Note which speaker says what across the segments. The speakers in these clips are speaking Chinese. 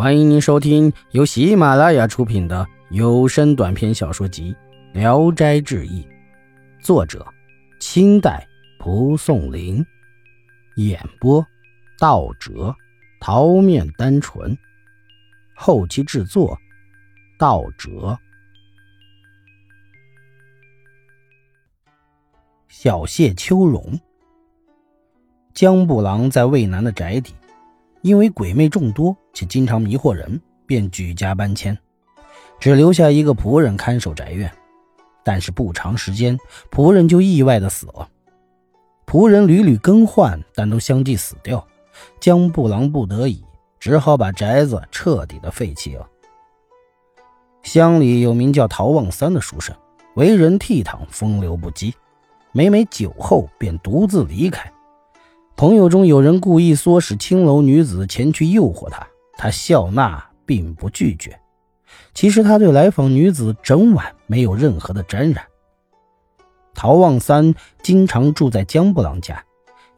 Speaker 1: 欢迎您收听由喜马拉雅出品的有声短篇小说集《聊斋志异》，作者：清代蒲松龄，演播：道哲、桃面单纯，后期制作：道哲。小谢秋荣，江布郎在渭南的宅邸。因为鬼魅众多且经常迷惑人，便举家搬迁，只留下一个仆人看守宅院。但是不长时间，仆人就意外的死了。仆人屡屡更换，但都相继死掉。江布郎不得已，只好把宅子彻底的废弃了。乡里有名叫陶望三的书生，为人倜傥，风流不羁，每每酒后便独自离开。朋友中有人故意唆使青楼女子前去诱惑他，他笑纳，并不拒绝。其实他对来访女子整晚没有任何的沾染。陶望三经常住在江布朗家，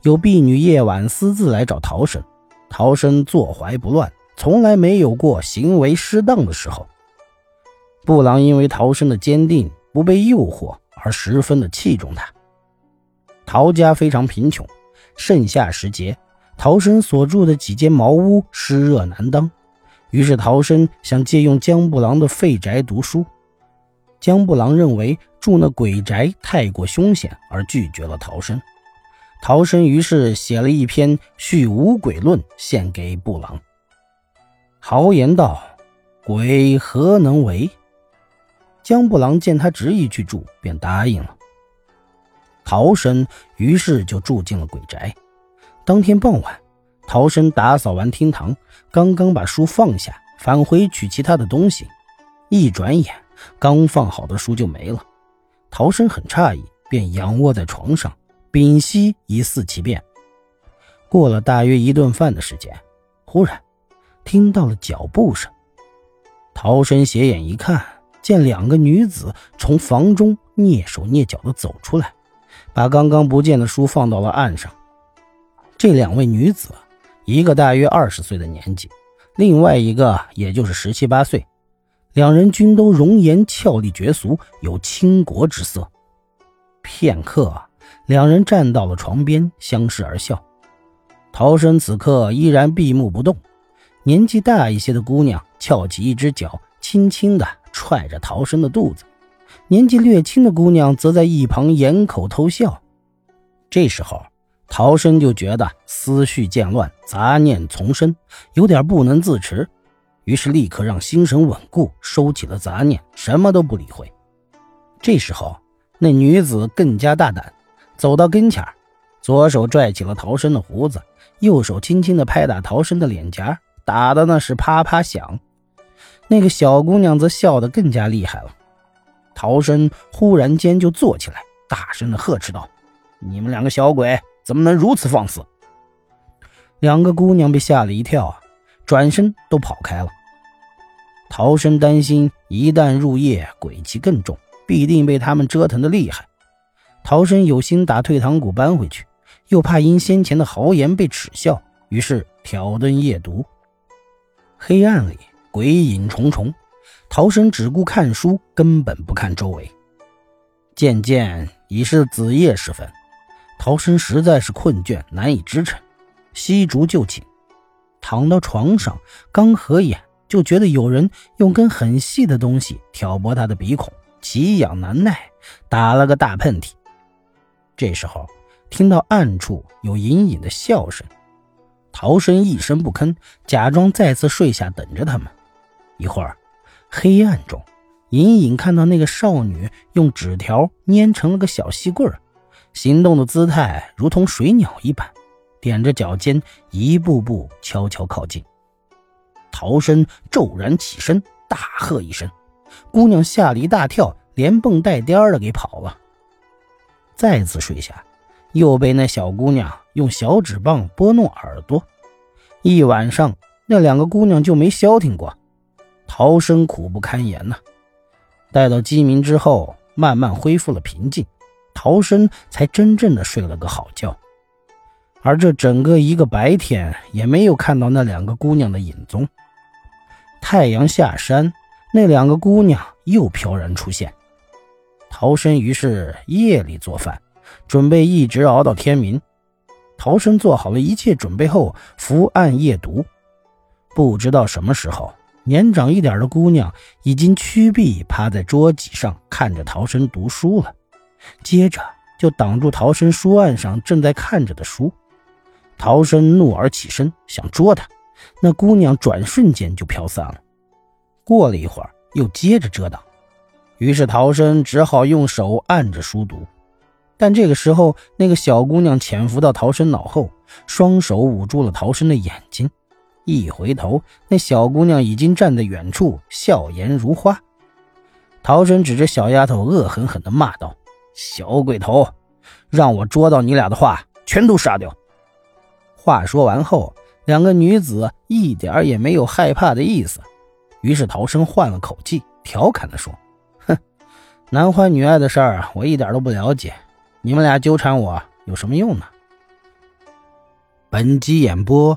Speaker 1: 有婢女夜晚私自来找陶生，陶生坐怀不乱，从来没有过行为失当的时候。布朗因为陶生的坚定，不被诱惑，而十分的器重他。陶家非常贫穷。盛夏时节，陶生所住的几间茅屋湿热难当，于是陶生想借用江布郎的废宅读书。江布郎认为住那鬼宅太过凶险，而拒绝了陶生。陶生于是写了一篇《续五鬼论》，献给布郎，豪言道：“鬼何能为？”江布郎见他执意去住，便答应了。陶生于是就住进了鬼宅。当天傍晚，陶生打扫完厅堂，刚刚把书放下，返回取其他的东西，一转眼，刚放好的书就没了。陶生很诧异，便仰卧在床上，屏息以思其变。过了大约一顿饭的时间，忽然听到了脚步声。陶生斜眼一看，见两个女子从房中蹑手蹑脚地走出来。把刚刚不见的书放到了岸上。这两位女子，一个大约二十岁的年纪，另外一个也就是十七八岁，两人均都容颜俏丽绝俗，有倾国之色。片刻，两人站到了床边，相视而笑。陶生此刻依然闭目不动。年纪大一些的姑娘翘起一只脚，轻轻地踹着陶生的肚子。年纪略轻的姑娘则在一旁掩口偷笑。这时候，陶生就觉得思绪渐乱，杂念丛生，有点不能自持，于是立刻让心神稳固，收起了杂念，什么都不理会。这时候，那女子更加大胆，走到跟前左手拽起了陶生的胡子，右手轻轻地拍打陶生的脸颊，打的那是啪啪响。那个小姑娘则笑得更加厉害了。陶生忽然间就坐起来，大声的呵斥道：“你们两个小鬼，怎么能如此放肆？”两个姑娘被吓了一跳啊，转身都跑开了。陶生担心，一旦入夜，鬼气更重，必定被他们折腾的厉害。陶生有心打退堂鼓搬回去，又怕因先前的豪言被耻笑，于是挑灯夜读。黑暗里，鬼影重重。陶生只顾看书，根本不看周围。渐渐已是子夜时分，陶生实在是困倦，难以支撑，吸烛就寝。躺到床上，刚合眼，就觉得有人用根很细的东西挑拨他的鼻孔，奇痒难耐，打了个大喷嚏。这时候，听到暗处有隐隐的笑声，陶生一声不吭，假装再次睡下，等着他们。一会儿。黑暗中，隐隐看到那个少女用纸条粘成了个小细棍儿，行动的姿态如同水鸟一般，踮着脚尖一步步悄悄靠近。陶生骤然起身，大喝一声，姑娘吓了一大跳，连蹦带颠的给跑了。再次睡下，又被那小姑娘用小纸棒拨弄耳朵，一晚上那两个姑娘就没消停过。陶生苦不堪言呐，待到鸡鸣之后，慢慢恢复了平静，陶生才真正的睡了个好觉。而这整个一个白天，也没有看到那两个姑娘的影踪。太阳下山，那两个姑娘又飘然出现。陶生于是夜里做饭，准备一直熬到天明。陶生做好了一切准备后，伏案夜读。不知道什么时候，年长一点的姑娘已经屈臂趴在桌几上，看着陶生读书了。接着就挡住陶生书案上正在看着的书。陶生怒而起身，想捉她，那姑娘转瞬间就飘散了。过了一会儿，又接着遮挡，于是陶生只好用手按着书读。但这个时候，那个小姑娘潜伏到陶生脑后，双手捂住了陶生的眼睛。一回头，那小姑娘已经站在远处，笑颜如花。陶生指着小丫头，恶狠狠地骂道：“小鬼头，让我捉到你俩的话，全都杀掉！”话说完后，两个女子一点也没有害怕的意思。于是陶生换了口气，调侃地说：“哼，男欢女爱的事儿，我一点都不了解。”你们俩纠缠我有什么用呢？本集演播